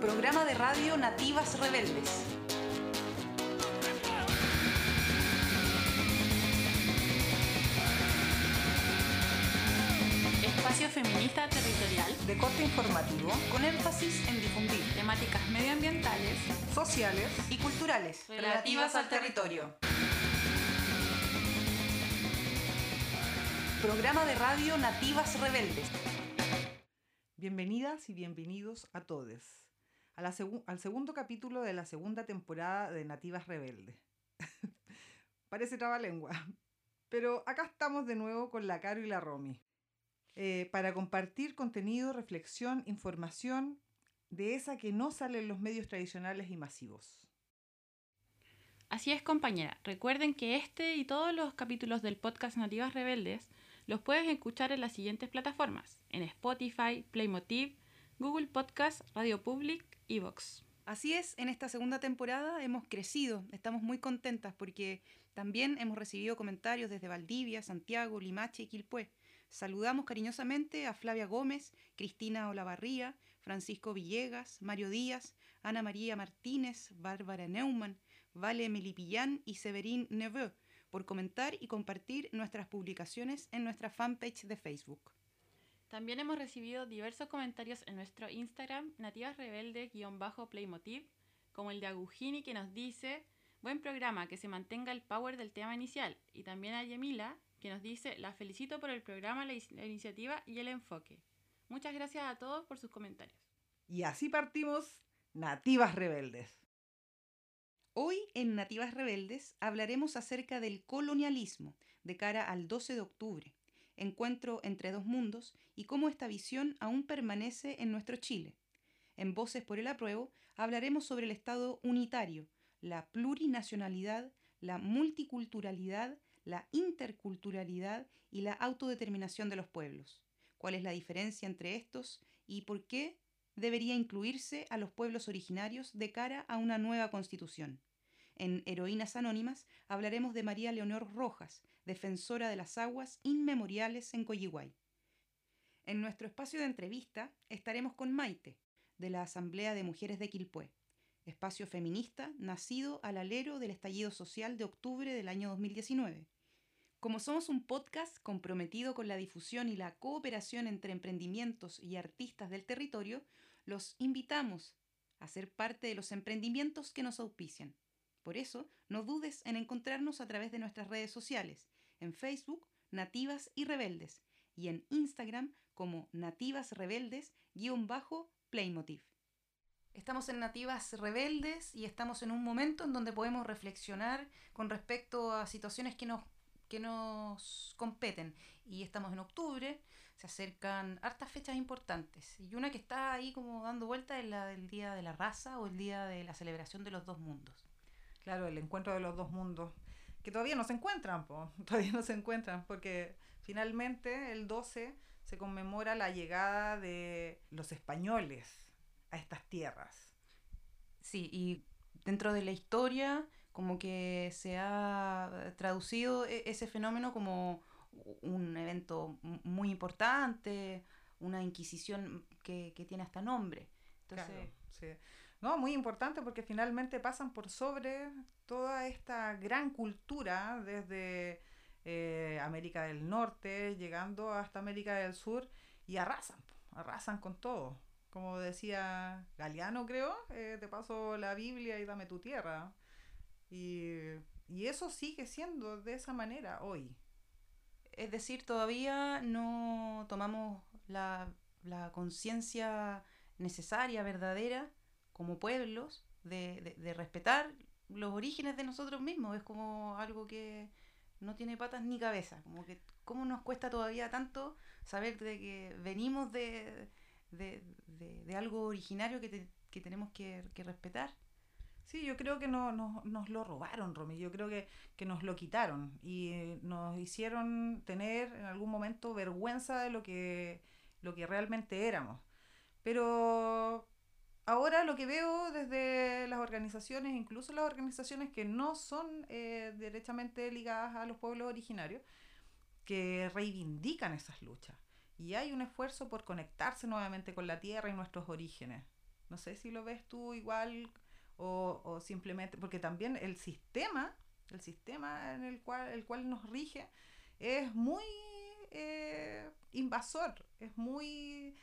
Programa de radio Nativas Rebeldes. Espacio feminista territorial De corte informativo con énfasis en difundir temáticas medioambientales sociales y culturales Relativas al territorio. Programa de radio Nativas Rebeldes. Bienvenidas y bienvenidos a todos al segundo capítulo de la segunda temporada de Nativas Rebeldes. Parece trabalengua, pero acá estamos de nuevo con la Caro y la Romy eh, para compartir contenido, reflexión, información de esa que no sale en los medios tradicionales y masivos. Así es, compañera. Recuerden que este y todos los capítulos del podcast Nativas Rebeldes los puedes escuchar en las siguientes plataformas: en Spotify, Playmotiv, Google Podcast, Radio Public y Vox. Así es, en esta segunda temporada hemos crecido, estamos muy contentas porque también hemos recibido comentarios desde Valdivia, Santiago, Limache y Quilpué. Saludamos cariñosamente a Flavia Gómez, Cristina Olavarría, Francisco Villegas, Mario Díaz, Ana María Martínez, Bárbara Neumann, Vale Melipillán y Severín Neveu por comentar y compartir nuestras publicaciones en nuestra fanpage de Facebook. También hemos recibido diversos comentarios en nuestro Instagram, Nativas Rebeldes-Playmotiv, como el de Agujini que nos dice, buen programa, que se mantenga el power del tema inicial. Y también a Yemila, que nos dice, la felicito por el programa, la, la iniciativa y el enfoque. Muchas gracias a todos por sus comentarios. Y así partimos Nativas Rebeldes. Hoy en Nativas Rebeldes hablaremos acerca del colonialismo de cara al 12 de octubre, encuentro entre dos mundos y cómo esta visión aún permanece en nuestro Chile. En Voces por el Apruebo hablaremos sobre el Estado unitario, la plurinacionalidad, la multiculturalidad, la interculturalidad y la autodeterminación de los pueblos. ¿Cuál es la diferencia entre estos y por qué debería incluirse a los pueblos originarios de cara a una nueva constitución? En Heroínas Anónimas hablaremos de María Leonor Rojas, defensora de las aguas inmemoriales en Coyihuay. En nuestro espacio de entrevista estaremos con Maite, de la Asamblea de Mujeres de Quilpué, espacio feminista nacido al alero del estallido social de octubre del año 2019. Como somos un podcast comprometido con la difusión y la cooperación entre emprendimientos y artistas del territorio, los invitamos a ser parte de los emprendimientos que nos auspician. Por eso, no dudes en encontrarnos a través de nuestras redes sociales, en Facebook, Nativas y Rebeldes, y en Instagram como Nativas Rebeldes-Playmotiv. Estamos en Nativas Rebeldes y estamos en un momento en donde podemos reflexionar con respecto a situaciones que nos, que nos competen. Y estamos en octubre, se acercan hartas fechas importantes. Y una que está ahí como dando vuelta es la del Día de la Raza o el Día de la Celebración de los Dos Mundos. Claro, el encuentro de los dos mundos, que todavía no se encuentran, po, todavía no se encuentran, porque finalmente el 12 se conmemora la llegada de los españoles a estas tierras. Sí, y dentro de la historia como que se ha traducido e- ese fenómeno como un evento muy importante, una inquisición que, que tiene hasta nombre. Entonces, Claro, sí. No, muy importante porque finalmente pasan por sobre toda esta gran cultura desde eh, América del Norte, llegando hasta América del Sur y arrasan, arrasan con todo. Como decía Galeano, creo, eh, te paso la Biblia y dame tu tierra. Y, y eso sigue siendo de esa manera hoy. es decir, todavía no tomamos la, la conciencia necesaria, verdadera, como pueblos, de, de- de respetar los orígenes de nosotros mismos. Es como algo que no tiene patas ni cabeza. Como que, ¿cómo nos cuesta todavía tanto saber de que venimos de, de, de- de algo originario que, que tenemos que, que respetar? Sí, yo creo que no, nos- nos lo robaron, Romy. Yo creo que, que nos lo quitaron y eh, nos hicieron tener en algún momento vergüenza de lo que, lo que realmente éramos. Pero ahora lo que veo desde las organizaciones, incluso las organizaciones que no son eh, derechamente ligadas a los pueblos originarios, que reivindican esas luchas. Y hay un esfuerzo por conectarse nuevamente con la tierra y nuestros orígenes. No sé si lo ves tú igual o, o simplemente, porque también el sistema, el sistema en el cual, el cual nos rige, es muy eh, invasor, es muy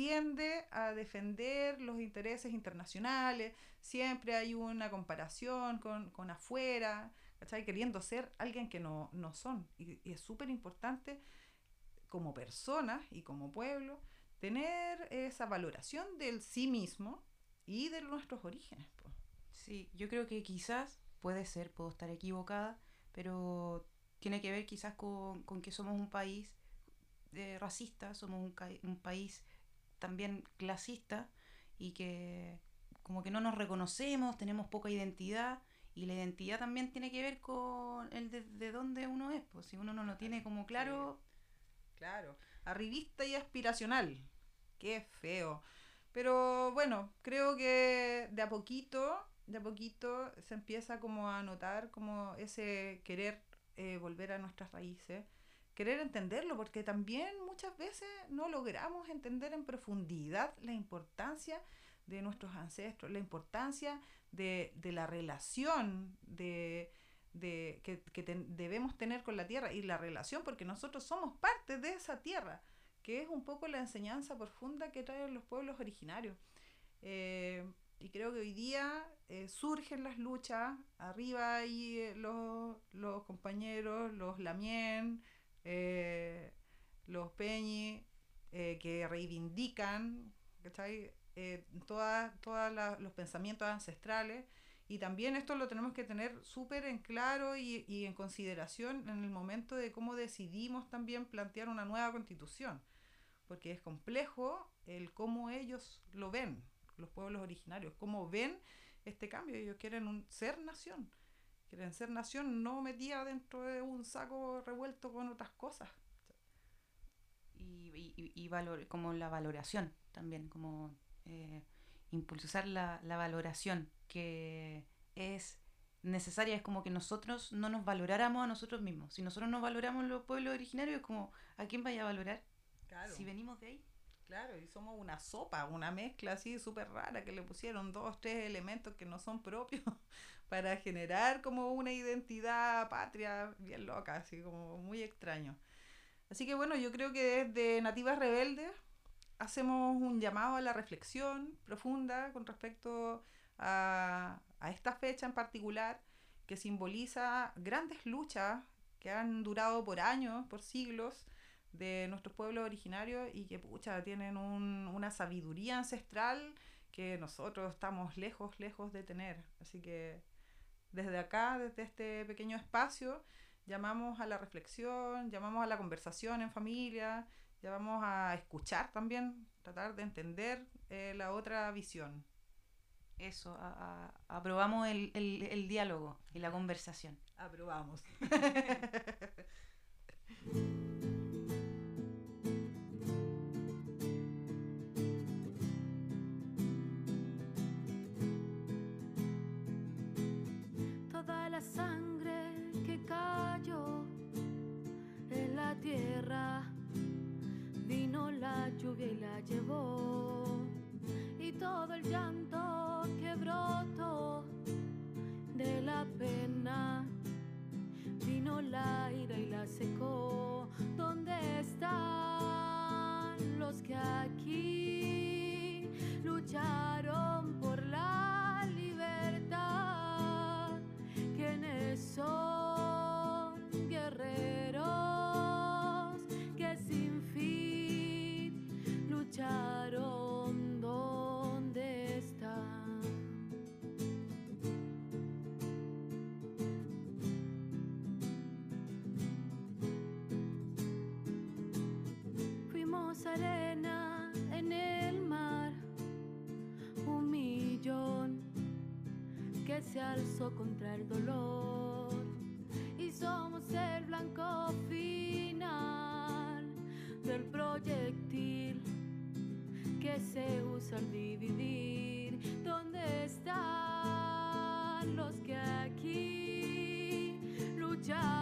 tiende a defender los intereses internacionales, siempre hay una comparación con, con afuera, ¿cachai? Queriendo ser alguien que no, no son. Y, es súper importante como personas y como pueblo tener esa valoración del sí mismo y de nuestros orígenes. Sí, yo creo que quizás puede ser, puedo estar equivocada, pero tiene que ver quizás con, con que somos un país eh, racista, somos un, un país también clasista y que como que no nos reconocemos, tenemos poca identidad y la identidad también tiene que ver con el de, de dónde uno es, pues si uno no lo tiene como claro, Claro, arribista y aspiracional. Qué feo. Pero bueno, creo que de a poquito, de a poquito se empieza como a notar como ese querer eh, volver a nuestras raíces, querer entenderlo, porque también muchas veces no logramos entender en profundidad la importancia de nuestros ancestros, la importancia de, de la relación de, de, que, que ten- debemos tener con la tierra y la relación porque nosotros somos parte de esa tierra, que es un poco la enseñanza profunda que traen los pueblos originarios. Eh, y creo que hoy día eh, surgen las luchas, arriba hay eh, los, los compañeros, los Lamien, eh, los Peñi, eh, que reivindican. Eh, todas la- los pensamientos ancestrales y también esto lo tenemos que tener súper en claro y, y en consideración en el momento de cómo decidimos también plantear una nueva constitución, porque es complejo el cómo ellos lo ven, los pueblos originarios, cómo ven este cambio. Ellos quieren un, ser nación, quieren ser nación no metida dentro de un saco revuelto con otras cosas. y, y- y- valor, como la valoración también, como eh, impulsar la, la valoración que es necesaria, es como que nosotros no nos valoráramos a nosotros mismos. Si nosotros no valoramos los pueblos originarios, es como, ¿a quién vaya a valorar? Claro. Si venimos de ahí. Claro, y somos una sopa, una mezcla así súper rara que le pusieron dos, tres elementos que no son propios para generar como una identidad patria bien loca, así como muy extraño. Así que bueno, yo creo que desde Nativas Rebeldes hacemos un llamado a la reflexión profunda con respecto a, a esta fecha en particular que simboliza grandes luchas que han durado por años, por siglos, de nuestros pueblos originarios y que, pucha, tienen un- una sabiduría ancestral que nosotros estamos lejos, lejos de tener. Así que desde acá, desde este pequeño espacio, llamamos a la reflexión, llamamos a la conversación en familia, llamamos a escuchar también, tratar de entender eh, la otra visión. Eso, a- a- aprobamos el, el- el diálogo y la conversación. Aprobamos. la sangre que cayó en la tierra, vino la lluvia y la llevó, y todo el llanto que brotó de la pena, vino la ira y la secó. ¿Dónde están los que aquí lucharon contra el dolor y somos el blanco final del proyectil que se usa al dividir. ¿Dónde están los que aquí lucharon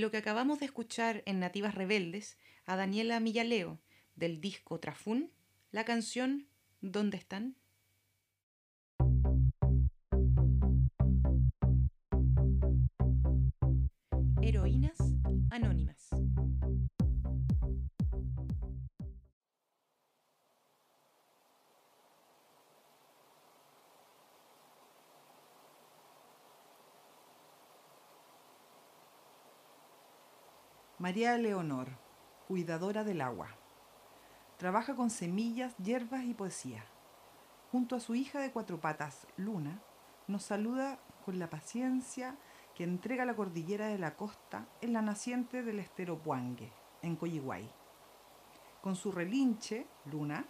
lo que acabamos de escuchar en Nativas Rebeldes, a Daniela Millaleo, del disco Trafún, la canción ¿Dónde están? María Leonor, cuidadora del agua. Trabaja con semillas, hierbas y poesía. Junto a su hija de cuatro patas, Luna, nos saluda con la paciencia que entrega la cordillera de la costa en la naciente del estero Puangue, en Coyihuay. Con su relinche, Luna,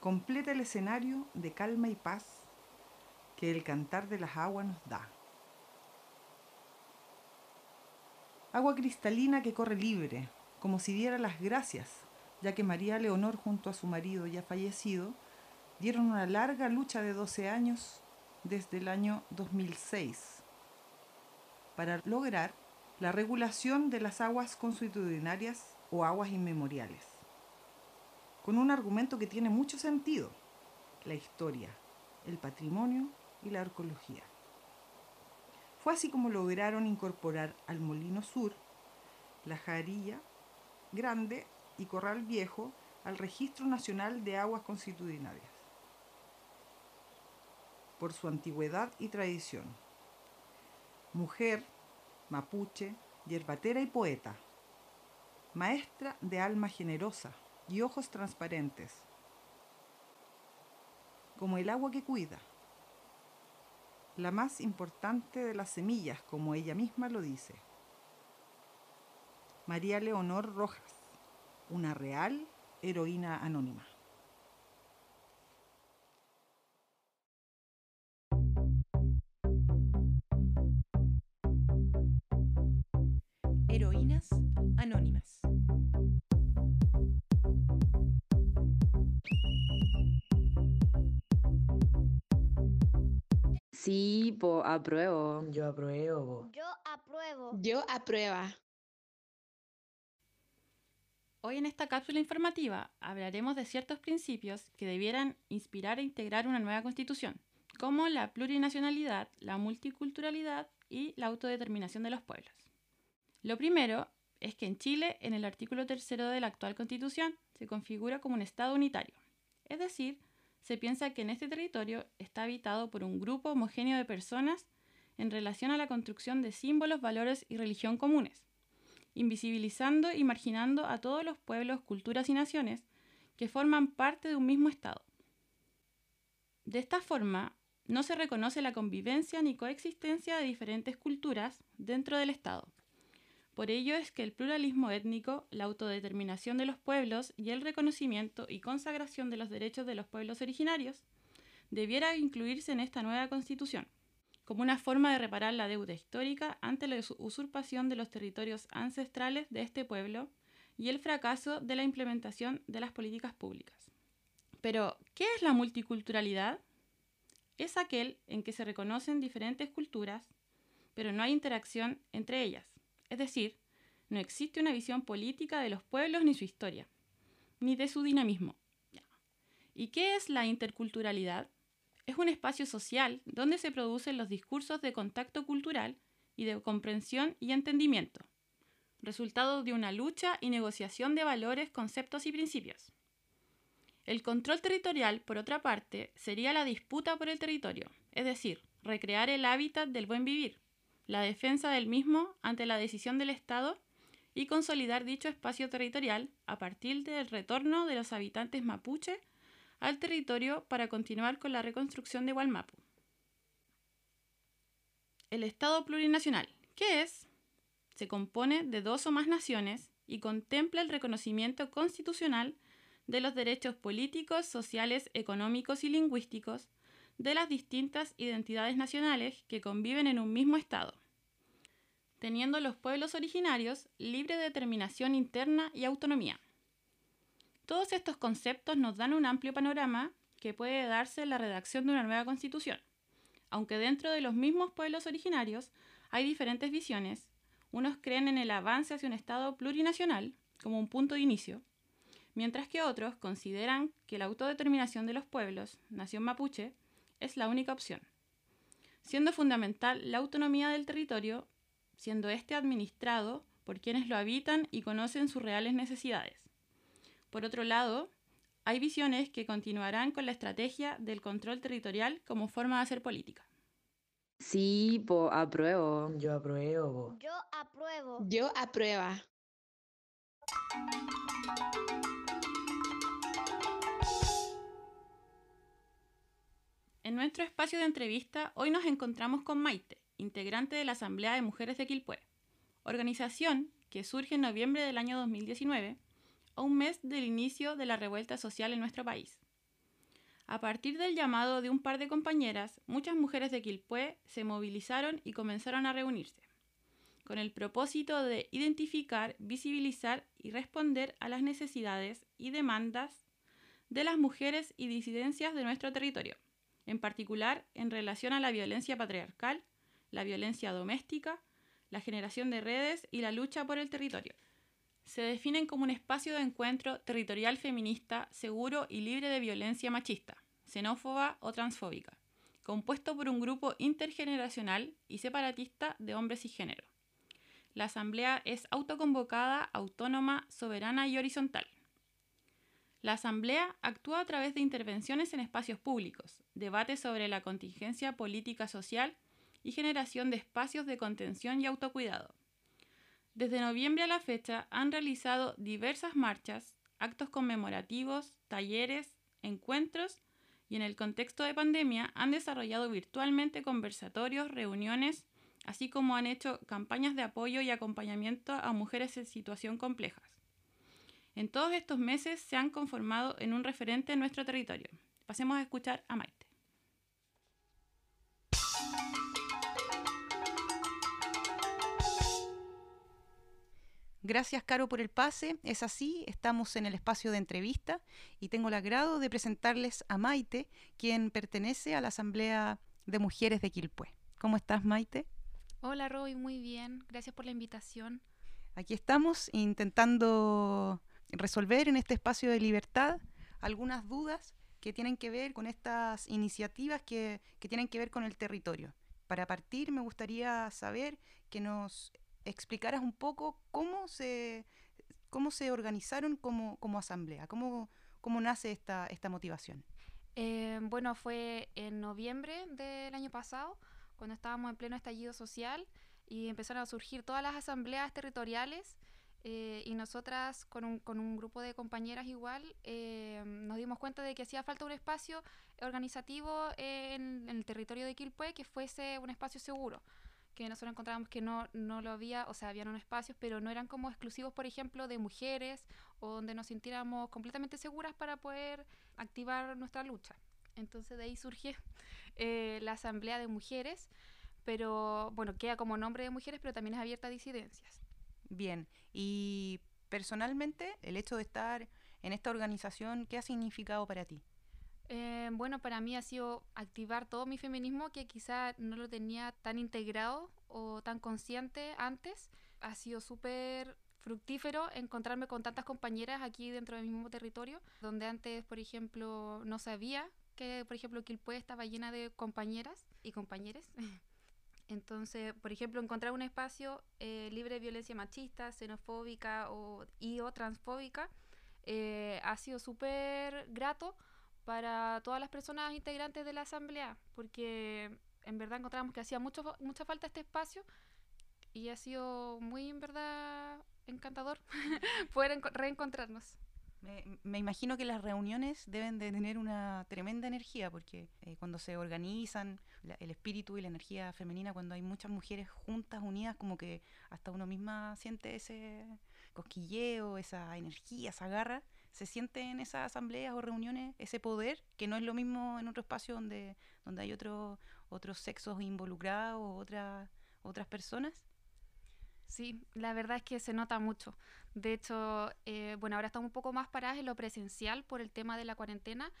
completa el escenario de calma y paz que el cantar de las aguas nos da. Agua cristalina que corre libre, como si diera las gracias, ya que María Leonor junto a su marido ya fallecido dieron una larga lucha de 12 años desde el año 2006 para lograr la regulación de las aguas consuetudinarias o aguas inmemoriales. Con un argumento que tiene mucho sentido, la historia, el patrimonio y la arqueología. Fue así como lograron incorporar al Molino Sur, la Jarilla Grande y Corral Viejo al Registro Nacional de Aguas Constitucionales por su antigüedad y tradición. Mujer, mapuche, yerbatera y poeta, maestra de alma generosa y ojos transparentes, como el agua que cuida la más importante de las semillas, como ella misma lo dice. María Leonor Rojas, una real heroína anónima. Apruebo. Yo apruebo. Yo apruebo. Yo aprueba. Hoy en esta cápsula informativa hablaremos de ciertos principios que debieran inspirar e integrar una nueva constitución, como la plurinacionalidad, la multiculturalidad y la autodeterminación de los pueblos. Lo primero es que en Chile, en el artículo tercero de la actual constitución, se configura como un Estado unitario, es decir, se piensa que en este territorio está habitado por un grupo homogéneo de personas en relación a la construcción de símbolos, valores y religión comunes, invisibilizando y marginando a todos los pueblos, culturas y naciones que forman parte de un mismo Estado. De esta forma, no se reconoce la convivencia ni coexistencia de diferentes culturas dentro del Estado. Por ello es que el pluralismo étnico, la autodeterminación de los pueblos y el reconocimiento y consagración de los derechos de los pueblos originarios debiera incluirse en esta nueva constitución, como una forma de reparar la deuda histórica ante la usurpación de los territorios ancestrales de este pueblo y el fracaso de la implementación de las políticas públicas. Pero, ¿qué es la multiculturalidad? Es aquel en que se reconocen diferentes culturas, pero no hay interacción entre ellas. Es decir, no existe una visión política de los pueblos ni su historia, ni de su dinamismo. ¿Y qué es la interculturalidad? Es un espacio social donde se producen los discursos de contacto cultural y de comprensión y entendimiento, resultado de una lucha y negociación de valores, conceptos y principios. El control territorial, por otra parte, sería la disputa por el territorio, es decir, recrear el hábitat del buen vivir, la defensa del mismo ante la decisión del Estado y consolidar dicho espacio territorial a partir del retorno de los habitantes mapuche al territorio para continuar con la reconstrucción de Hualmapu. El Estado plurinacional, ¿qué es? Se compone de dos o más naciones y contempla el reconocimiento constitucional de los derechos políticos, sociales, económicos y lingüísticos de las distintas identidades nacionales que conviven en un mismo Estado, teniendo los pueblos originarios libre determinación interna y autonomía. Todos estos conceptos nos dan un amplio panorama que puede darse en la redacción de una nueva constitución. Aunque dentro de los mismos pueblos originarios hay diferentes visiones, Unos creen en el avance hacia un Estado plurinacional como un punto de inicio, mientras que otros consideran que la autodeterminación de los pueblos, nación mapuche, es la única opción, siendo fundamental la autonomía del territorio, siendo éste administrado por quienes lo habitan y conocen sus reales necesidades. Por otro lado, hay visiones que continuarán con la estrategia del control territorial como forma de hacer política. Sí, po, apruebo. Yo apruebo. Yo apruebo. Yo aprueba. En nuestro espacio de entrevista, hoy nos encontramos con Maite, integrante de la Asamblea de Mujeres de Quilpué, organización que surge en noviembre del año 2019, a un mes del inicio de la revuelta social en nuestro país. A partir del llamado de un par de compañeras, muchas mujeres de Quilpué se movilizaron y comenzaron a reunirse, con el propósito de identificar, visibilizar y responder a las necesidades y demandas de las mujeres y disidencias de nuestro territorio, en particular en relación a la violencia patriarcal, la violencia doméstica, la generación de redes y la lucha por el territorio. Se definen como un espacio de encuentro territorial feminista seguro y libre de violencia machista, xenófoba o transfóbica, compuesto por un grupo intergeneracional y separatista de hombres y género. La asamblea es autoconvocada, autónoma, soberana y horizontal. La Asamblea actúa a través de intervenciones en espacios públicos, debates sobre la contingencia política social y generación de espacios de contención y autocuidado. Desde noviembre a la fecha han realizado diversas marchas, actos conmemorativos, talleres, encuentros y en el contexto de pandemia han desarrollado virtualmente conversatorios, reuniones, así como han hecho campañas de apoyo y acompañamiento a mujeres en situación complejas. En todos estos meses se han conformado en un referente en nuestro territorio. Pasemos a escuchar a Maite. Gracias, Caro, por el pase. Es así, estamos en el espacio de entrevista y tengo el agrado de presentarles a Maite, quien pertenece a la Asamblea de Mujeres de Quilpué. ¿Cómo estás, Maite? Hola Roy, muy bien. Gracias por la invitación. Aquí estamos intentando resolver en este espacio de libertad algunas dudas que tienen que ver con estas iniciativas que, que tienen que ver con el territorio. Para partir, me gustaría saber que nos explicaras un poco cómo se, cómo se organizaron como, como asamblea, cómo, cómo nace esta, esta motivación. Eh, bueno, fue en noviembre del año pasado, cuando estábamos en pleno estallido social y empezaron a surgir todas las asambleas territoriales eh, y nosotras con un, con un, grupo de compañeras igual eh, nos dimos cuenta de que hacía falta un espacio organizativo en, en, el territorio de Quilpué que fuese un espacio seguro que nosotros encontrábamos que no, no lo había, o sea, habían unos espacios, pero no eran como exclusivos, por ejemplo, de mujeres o donde nos sintiéramos completamente seguras para poder activar nuestra lucha. Entonces de ahí surge eh, la Asamblea de Mujeres, pero bueno, queda como nombre de mujeres, pero también es abierta a disidencias. Bien, y personalmente el hecho de estar en esta organización, ¿qué ha significado para ti? Eh, bueno, para mí ha sido activar todo mi feminismo que quizá no lo tenía tan integrado o tan consciente antes. Ha sido súper fructífero encontrarme con tantas compañeras aquí dentro del mismo territorio, donde antes, por ejemplo, no sabía que, por ejemplo, Quilpué estaba llena de compañeras y compañeros. Entonces, por ejemplo, encontrar un espacio eh, libre de violencia machista, xenofóbica o, y o transfóbica eh, ha sido súper grato para todas las personas integrantes de la asamblea, porque en verdad encontramos que hacía mucho, mucha falta este espacio y ha sido muy, en verdad, encantador poder reencontrarnos. Me, me, imagino que las reuniones deben de tener una tremenda energía, porque eh, cuando se organizan el espíritu y la energía femenina, cuando hay muchas mujeres juntas, unidas, como que hasta uno misma siente ese cosquilleo, esa energía, esa garra, se siente en esas asambleas o reuniones ese poder, que no es lo mismo en otro espacio donde, donde hay otro, otros sexos involucrados o otra, otras personas. Sí, la verdad es que se nota mucho. De hecho, eh, bueno, ahora estamos un poco más paradas en lo presencial por el tema de la cuarentena,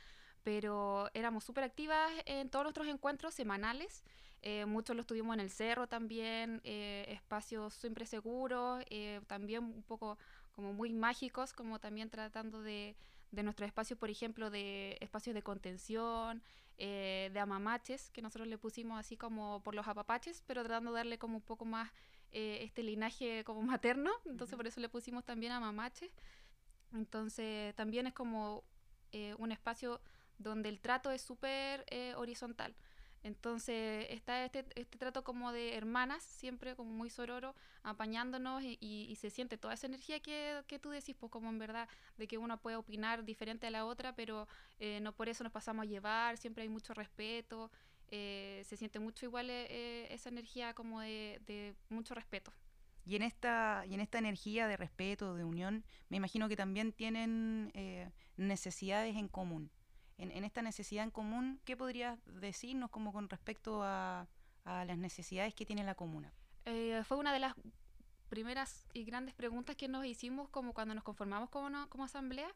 pero éramos súper activas en todos nuestros encuentros semanales. Eh, muchos los tuvimos en el cerro también, eh, espacios siempre seguros, eh, también un poco como muy mágicos, como también tratando de, de nuestros espacios, por ejemplo, de espacios de contención, eh, de amamaches, que nosotros le pusimos así como por los apapaches, pero tratando de darle como un poco más eh, este linaje como materno, entonces por eso le pusimos también amamaches. Entonces también es como eh, un espacio donde el trato es súper eh, horizontal. Entonces está este, este trato como de hermanas, siempre como muy sororo, apañándonos y, y- y se siente toda esa energía que, que tú decís, pues como en verdad, de que una puede opinar diferente a la otra, pero eh, no por eso nos pasamos a llevar, siempre hay mucho respeto, eh, se siente mucho igual eh, eh, esa energía como de, de mucho respeto. Y en esta, y en esta energía de respeto, de unión, me imagino que también tienen necesidades en común. En, en esta necesidad en común, ¿qué podrías decirnos como con respecto a, a las necesidades que tiene la comuna? Fue una de las primeras y grandes preguntas que nos hicimos como cuando nos conformamos como, no- como asamblea,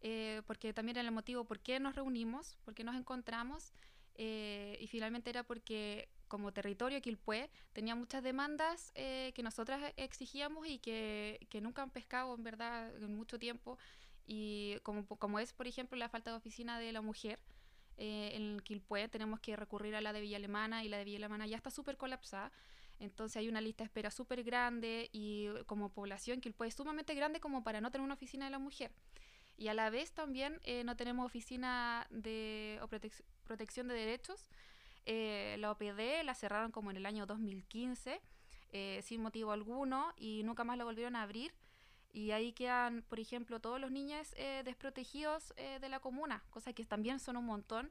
eh, porque también era el motivo por qué nos reunimos, por qué nos encontramos, eh, y finalmente era porque como territorio Quilpué tenía muchas demandas eh, que nosotras exigíamos y que, que nunca han pescado en verdad en mucho tiempo, y como, como es por ejemplo la falta de oficina de la mujer, eh, en Quilpué tenemos que recurrir a la de Villa Alemana y la de Villa Alemana ya está súper colapsada. Entonces hay una lista de espera súper grande y como población Quilpué es sumamente grande como para no tener una oficina de la mujer. Y a la vez también eh, no tenemos oficina de o protec- protección de derechos. Eh, la OPD la cerraron como en el año 2015 eh, sin motivo alguno y nunca más la volvieron a abrir. Y ahí quedan, por ejemplo, todos los niños eh, desprotegidos eh, de la comuna, cosas que también son un montón.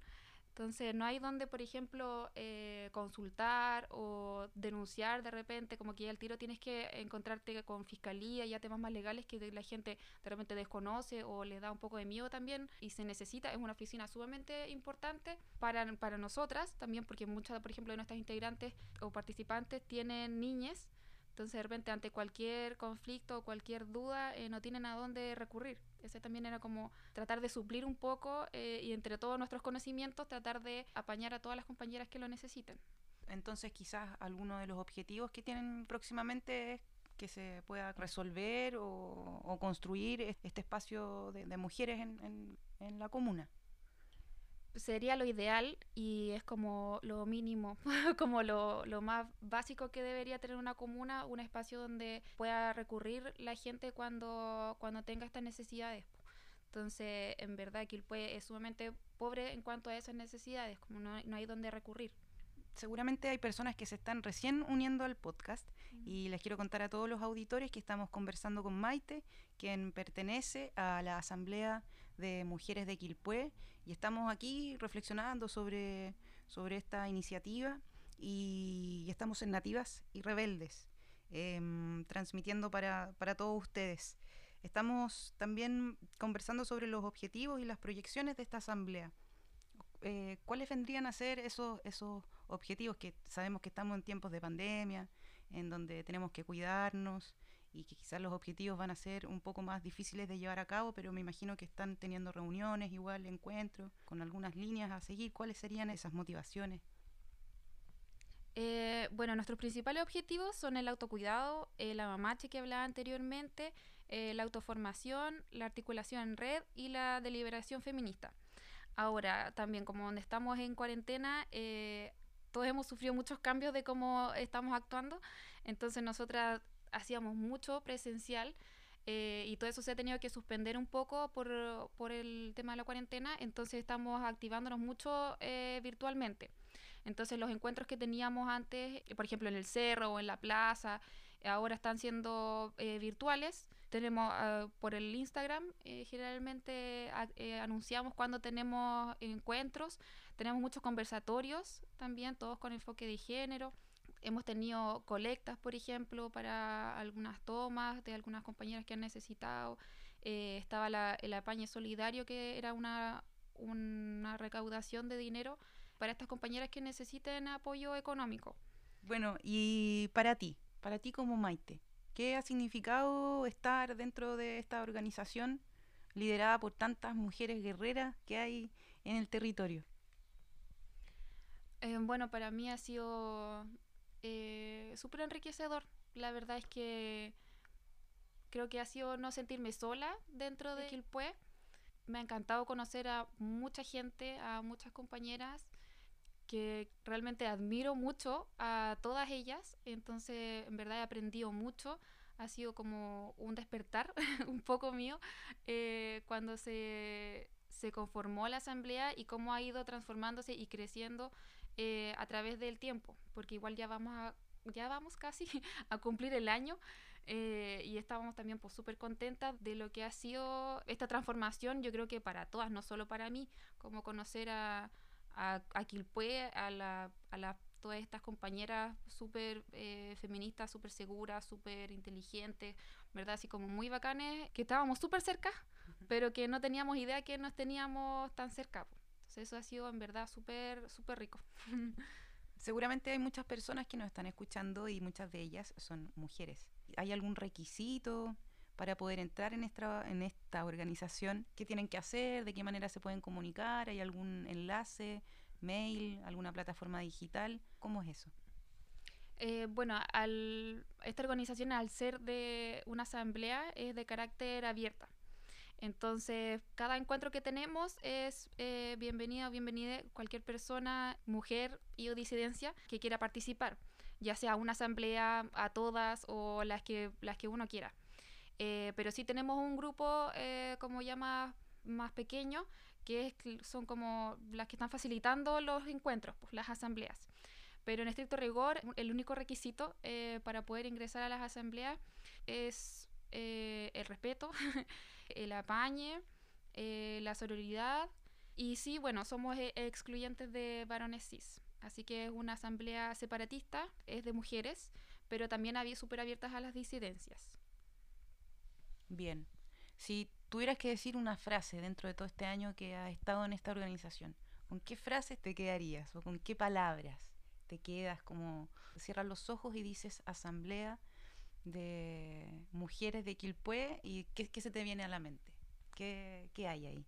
Entonces no hay donde, por ejemplo, eh, consultar o denunciar de repente, como que ya al tiro tienes que encontrarte con fiscalía, ya temas más legales que la gente de repente desconoce o le da un poco de miedo también y se necesita, es una oficina sumamente importante para, para nosotras también porque muchas, por ejemplo, de nuestras integrantes o participantes tienen niñes, entonces de repente ante cualquier conflicto o cualquier duda eh, no tienen a dónde recurrir. Ese también era como tratar de suplir un poco eh, y entre todos nuestros conocimientos tratar de apañar a todas las compañeras que lo necesiten. Entonces quizás alguno de los objetivos que tienen próximamente es que se pueda resolver o, construir es- este espacio de, mujeres en- en la comuna. Sería lo ideal y es como lo mínimo, como lo, lo más básico que debería tener una comuna, un espacio donde pueda recurrir la gente cuando, cuando tenga estas necesidades. Entonces, en verdad, Quilpué es sumamente pobre en cuanto a esas necesidades, como no, no hay donde recurrir. Seguramente hay personas que se están recién uniendo al podcast y les quiero contar a todos los auditores que estamos conversando con Maite, quien pertenece a la Asamblea de Mujeres de Quilpué y estamos aquí reflexionando sobre, sobre esta iniciativa y, y estamos en Nativas y Rebeldes, em, transmitiendo para, para todos ustedes. Estamos también conversando sobre los objetivos y las proyecciones de esta asamblea. Eh, ¿Cuáles vendrían a ser esos, esos objetivos que sabemos que estamos en tiempos de pandemia, en donde tenemos que cuidarnos y que quizás los objetivos van a ser un poco más difíciles de llevar a cabo, pero me imagino que están teniendo reuniones, igual encuentros, con algunas líneas a seguir. ¿Cuáles serían esas motivaciones? Eh, bueno, nuestros principales objetivos son el autocuidado, eh, la mamache que hablaba anteriormente, eh, la autoformación, la articulación en red y la deliberación feminista. Ahora, también como donde estamos en cuarentena, eh, todos hemos sufrido muchos cambios de cómo estamos actuando, entonces nosotras hacíamos mucho presencial eh, y todo eso se ha tenido que suspender un poco por, por el tema de la cuarentena, entonces estamos activándonos mucho eh, virtualmente. Entonces los encuentros que teníamos antes, por ejemplo en el cerro o en la plaza, ahora están siendo eh, virtuales. Tenemos ah, por el Instagram, eh, generalmente a- eh, anunciamos cuando tenemos encuentros, tenemos muchos conversatorios también, todos con enfoque de género. Hemos tenido colectas, por ejemplo, para algunas tomas de algunas compañeras que han necesitado. Eh, estaba la- el apañe solidario, que era una, una recaudación de dinero para estas compañeras que necesiten apoyo económico. Bueno, y para ti, para ti como Maite, ¿qué ha significado estar dentro de esta organización liderada por tantas mujeres guerreras que hay en el territorio? Eh, bueno, para mí ha sido eh, súper enriquecedor. La verdad es que creo que ha sido no sentirme sola dentro de Quilpué. Me ha encantado conocer a mucha gente, a muchas compañeras que realmente admiro mucho a todas ellas. Entonces, en verdad he aprendido mucho. Ha sido como un despertar un poco mío eh, cuando se, se conformó la asamblea y cómo ha ido transformándose y creciendo eh, a través del tiempo, porque igual ya vamos ya vamos casi a cumplir el año eh, y estábamos también pues súper contentas de lo que ha sido esta transformación, yo creo que para todas, no solo para mí, como conocer a, a, a Quilpué, a, la, a la, todas estas compañeras súper eh, feministas, súper seguras, súper inteligentes, ¿verdad? Así como muy bacanes, que estábamos súper cerca, pero que no teníamos idea que nos teníamos tan cerca. po. Entonces eso ha sido en verdad súper, súper rico. Seguramente hay muchas personas que nos están escuchando y muchas de ellas son mujeres. ¿Hay algún requisito para poder entrar en esta, en esta organización? ¿Qué tienen que hacer? ¿De qué manera se pueden comunicar? ¿Hay algún enlace, mail, alguna plataforma digital? ¿Cómo es eso? Eh, bueno, al, esta organización al ser de una asamblea es de carácter abierta. Entonces, cada encuentro que tenemos es eh, bienvenida o bienvenida cualquier persona, mujer y o disidencia que quiera participar, ya sea una asamblea, a todas o las que, las que uno quiera. Eh, pero sí tenemos un grupo eh, como ya más, más pequeño, que es, son como las que están facilitando los encuentros, pues, las asambleas. Pero en estricto rigor, el único requisito para poder ingresar a las asambleas es eh, el respeto, el apañe, eh, la sororidad y sí, bueno, somos eh, excluyentes de varones cis. Así que es una asamblea separatista, es de mujeres, pero también había súper abiertas a las disidencias. Bien. Si tuvieras que decir una frase dentro de todo este año que has estado en esta organización, ¿con qué frases te quedarías o con qué palabras te quedas como cierras los ojos y dices asamblea de mujeres de Quilpué y qué, qué se te viene a la mente? ¿Qué, qué hay ahí?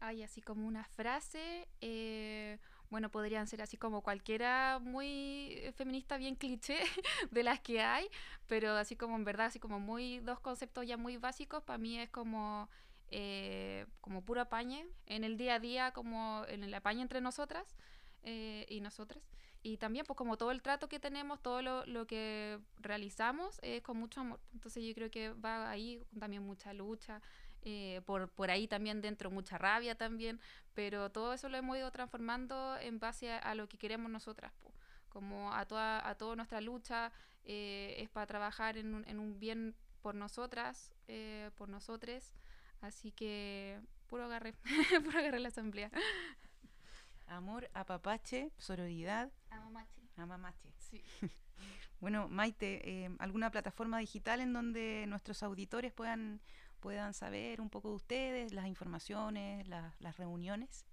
Hay así como una frase, eh, bueno, podrían ser así como cualquiera muy feminista, bien cliché de las que hay, pero así como en verdad, así como muy dos conceptos ya muy básicos, para mí es como, eh, como puro apañe en el día a día, como en el apañe entre nosotras eh, y nosotras. Y también pues como todo el trato que tenemos, todo lo, lo que realizamos es con mucho amor. Entonces yo creo que va ahí también mucha lucha, eh, por, por ahí también dentro mucha rabia también, pero todo eso lo hemos ido transformando en base a, a lo que queremos nosotras, po. como a toda, a toda nuestra lucha eh, es para trabajar en un, en un bien por nosotras, eh, por nosotres, así que puro agarre, puro agarre la asamblea. Amor, apapache, sororidad, Amamache. amamache. Sí. Bueno, Maite, eh, ¿alguna plataforma digital en donde nuestros auditores puedan, puedan saber un poco de ustedes, las informaciones, las, las reuniones?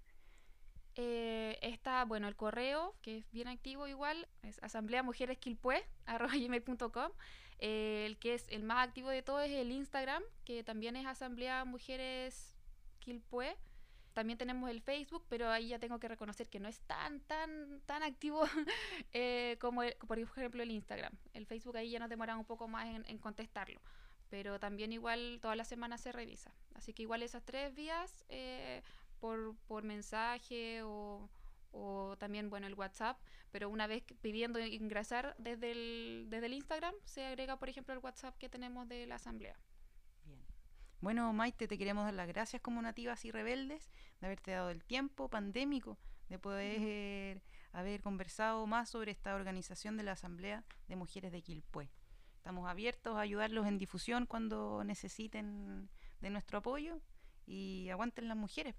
Eh, está, bueno, el correo, que es bien activo igual, es asambleamujeresquilpue.com. Eh, el que es el más activo de todo es el Instagram, que también es Asamblea Mujeres Quilpue. También tenemos el Facebook, pero ahí ya tengo que reconocer que no es tan, tan, tan activo eh, como, por ejemplo, el Instagram. El Facebook ahí ya nos demora un poco más en, contestarlo. Pero también igual todas las semanas se revisa. Así que igual esas tres vías eh, por, por mensaje o, o también, bueno, el WhatsApp. Pero una vez pidiendo ingresar desde el, desde el Instagram, se agrega, por ejemplo, el WhatsApp que tenemos de la asamblea. Bueno, Maite, te queremos dar las gracias como nativas y rebeldes de haberte dado el tiempo pandémico de poder haber conversado más sobre esta organización de la Asamblea de Mujeres de Quilpué. Estamos abiertos a ayudarlos en difusión cuando necesiten de nuestro apoyo y aguanten las mujeres,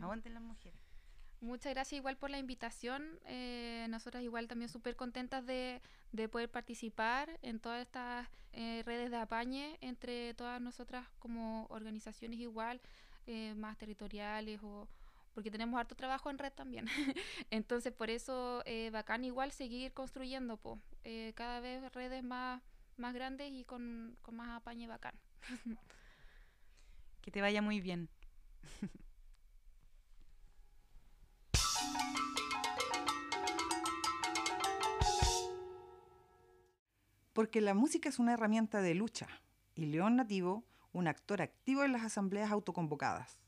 aguanten las mujeres. Muchas gracias igual por la invitación. Eh, nosotras igual también súper contentas de, de poder participar en todas estas eh, redes de apañe entre todas nosotras como organizaciones igual, eh, más territoriales o porque tenemos harto trabajo en red también. Entonces por eso eh, bacán igual seguir construyendo po, eh, cada vez redes más, más grandes y con, con más apañe bacán. Que te vaya muy bien. Porque la música es una herramienta de lucha y León Nativo, un actor activo en las asambleas autoconvocadas,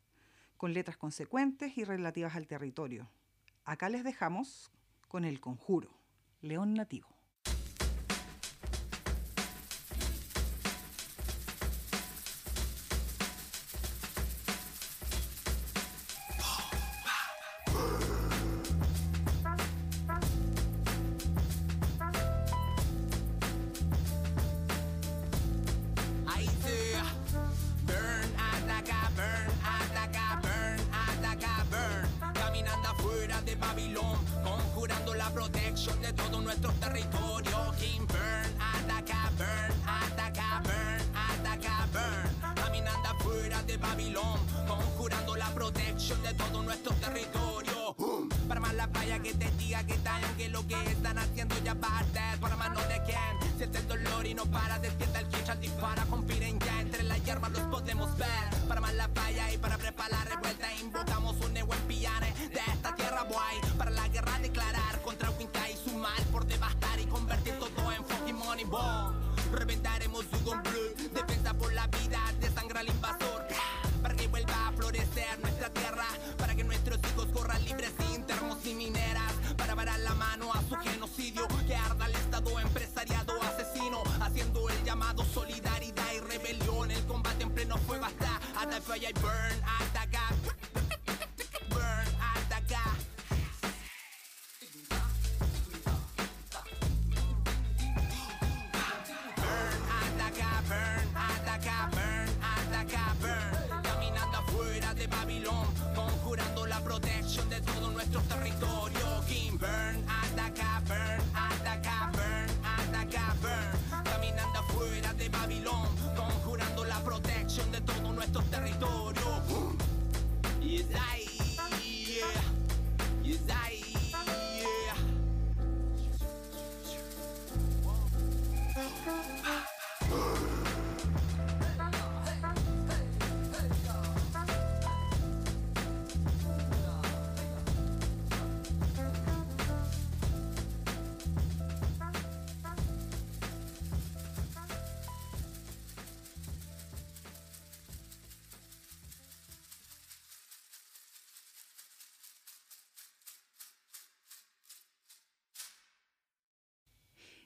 con letras consecuentes y relativas al territorio. Acá les dejamos con el conjuro, León Nativo. Babilón, conjurando la protección de todo nuestro territorio. King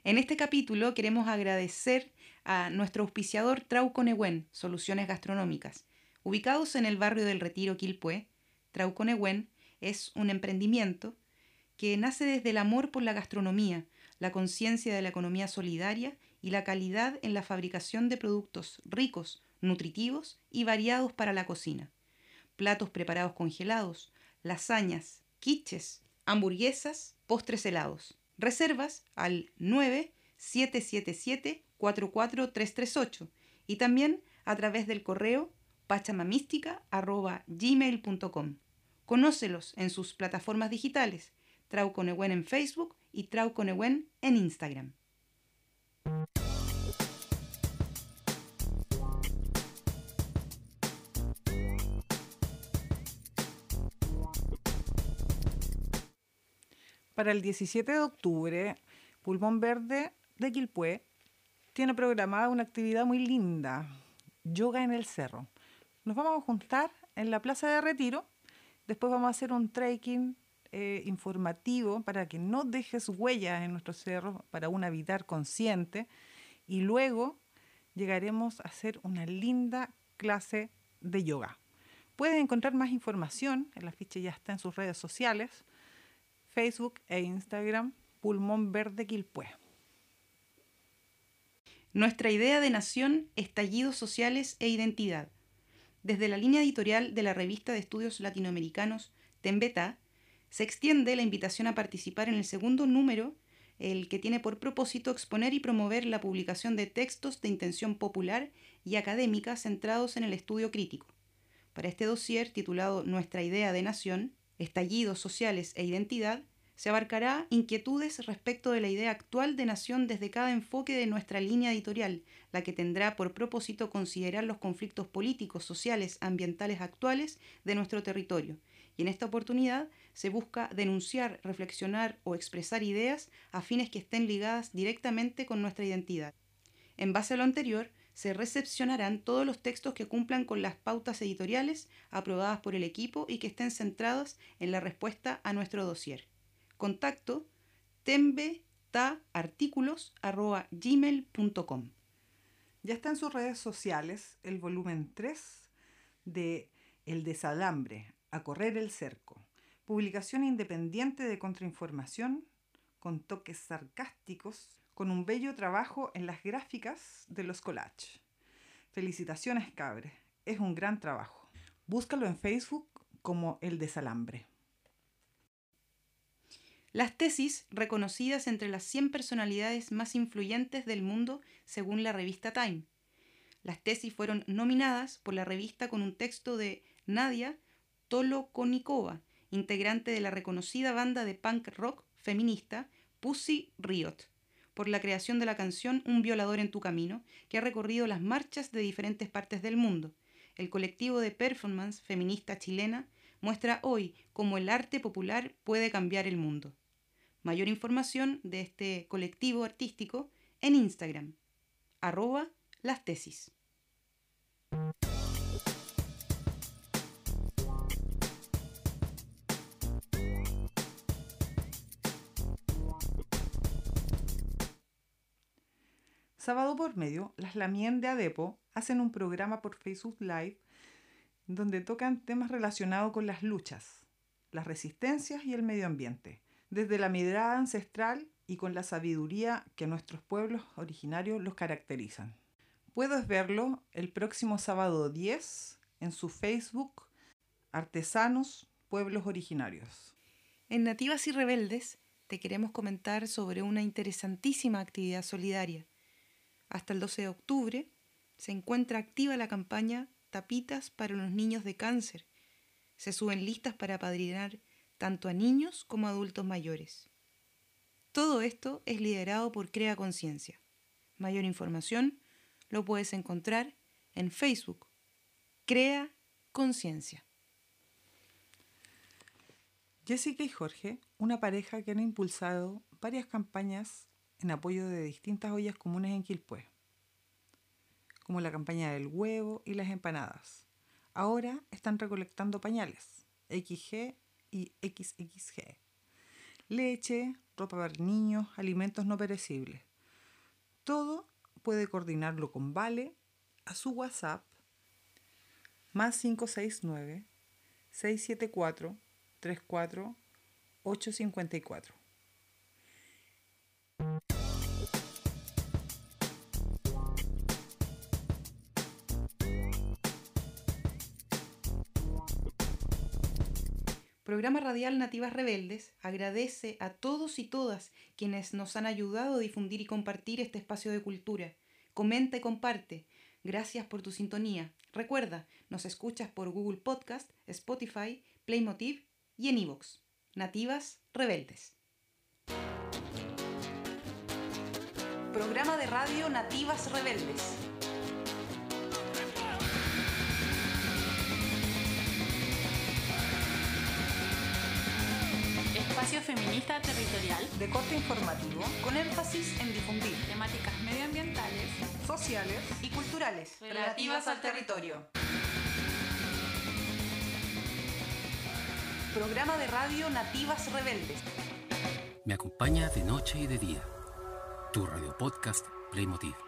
En este capítulo queremos agradecer a nuestro auspiciador Trauco Nehuen, Soluciones Gastronómicas. Ubicados en el barrio del Retiro Quilpué, Trauco Nehuen es un emprendimiento que nace desde el amor por la gastronomía, la conciencia de la economía solidaria y la calidad en la fabricación de productos ricos, nutritivos y variados para la cocina. Platos preparados congelados, lasañas, quiches, hamburguesas, postres helados. Reservas al 9777-44338 y también a través del correo pachamamística.gmail.com. Conócelos en sus plataformas digitales, Trauconewen en Facebook y Trauconewen en Instagram. Para el 17 de octubre, Pulmón Verde de Quilpué tiene programada una actividad muy linda, yoga en el cerro. Nos vamos a juntar en la Plaza de Retiro, después vamos a hacer un trekking eh, informativo para que no dejes huellas en nuestro cerro, para un habitar consciente, y luego llegaremos a hacer una linda clase de yoga. Pueden encontrar más información, el afiche ya está en sus redes sociales, Facebook e Instagram, Pulmón Verde Quilpué. Nuestra idea de nación, estallidos sociales e identidad. Desde la línea editorial de la revista de estudios latinoamericanos Tembeta, se extiende la invitación a participar en el segundo número, el que tiene por propósito exponer y promover la publicación de textos de intención popular y académica centrados en el estudio crítico. Para este dossier, titulado Nuestra idea de nación, estallidos sociales e identidad, se abarcará inquietudes respecto de la idea actual de nación desde cada enfoque de nuestra línea editorial, la que tendrá por propósito considerar los conflictos políticos, sociales, ambientales actuales de nuestro territorio. Y en esta oportunidad se busca denunciar, reflexionar o expresar ideas a fines que estén ligadas directamente con nuestra identidad. En base a lo anterior, se recepcionarán todos los textos que cumplan con las pautas editoriales aprobadas por el equipo y que estén centrados en la respuesta a nuestro dossier. Contacto tembetaartículos.gmail.com Ya está en sus redes sociales el volumen 3 de El desalambre, a correr el cerco, publicación independiente de contrainformación con toques sarcásticos con un bello trabajo en las gráficas de los collages. Felicitaciones, cabres. Es un gran trabajo. Búscalo en Facebook como El Desalambre. Las tesis reconocidas entre las 100 personalidades más influyentes del mundo según la revista Time. Las tesis fueron nominadas por la revista con un texto de Nadia Tolokonikova, integrante de la reconocida banda de punk rock feminista Pussy Riot por la creación de la canción Un violador en tu camino, que ha recorrido las marchas de diferentes partes del mundo. El colectivo de performance feminista chilena muestra hoy cómo el arte popular puede cambiar el mundo. Mayor información de este colectivo artístico en Instagram, arroba las tesis. Sábado por medio, las Lamien de Adepo hacen un programa por Facebook Live donde tocan temas relacionados con las luchas, las resistencias y el medio ambiente, desde la mirada ancestral y con la sabiduría que nuestros pueblos originarios los caracterizan. Puedes verlo el próximo sábado 10 en su Facebook Artesanos Pueblos Originarios. En Nativas y Rebeldes te queremos comentar sobre una interesantísima actividad solidaria hasta el 12 de octubre se encuentra activa la campaña Tapitas para los niños de cáncer. Se suben listas para apadrinar tanto a niños como a adultos mayores. Todo esto es liderado por Crea Conciencia. Mayor información lo puedes encontrar en Facebook. Crea Conciencia. Jessica y Jorge, una pareja que han impulsado varias campañas en apoyo de distintas ollas comunes en Quilpué, como la campaña del huevo y las empanadas. Ahora están recolectando pañales, XG y XXG, leche, ropa para niños, alimentos no perecibles. Todo puede coordinarlo con Vale a su WhatsApp más 569 674 34 854. Programa Radial Nativas Rebeldes agradece a todos y todas quienes nos han ayudado a difundir y compartir este espacio de cultura. Comenta y comparte. Gracias por tu sintonía. Recuerda, nos escuchas por Google Podcast, Spotify, Playmotiv y en iVoox. Nativas Rebeldes. Programa de radio Nativas Rebeldes. Espacio feminista territorial De corte informativo, Con énfasis en difundir temáticas medioambientales sociales, y culturales Relativas al territorio. Programa de radio Nativas Rebeldes. Me acompaña de noche y de día. Tu radio podcast Playmotiv.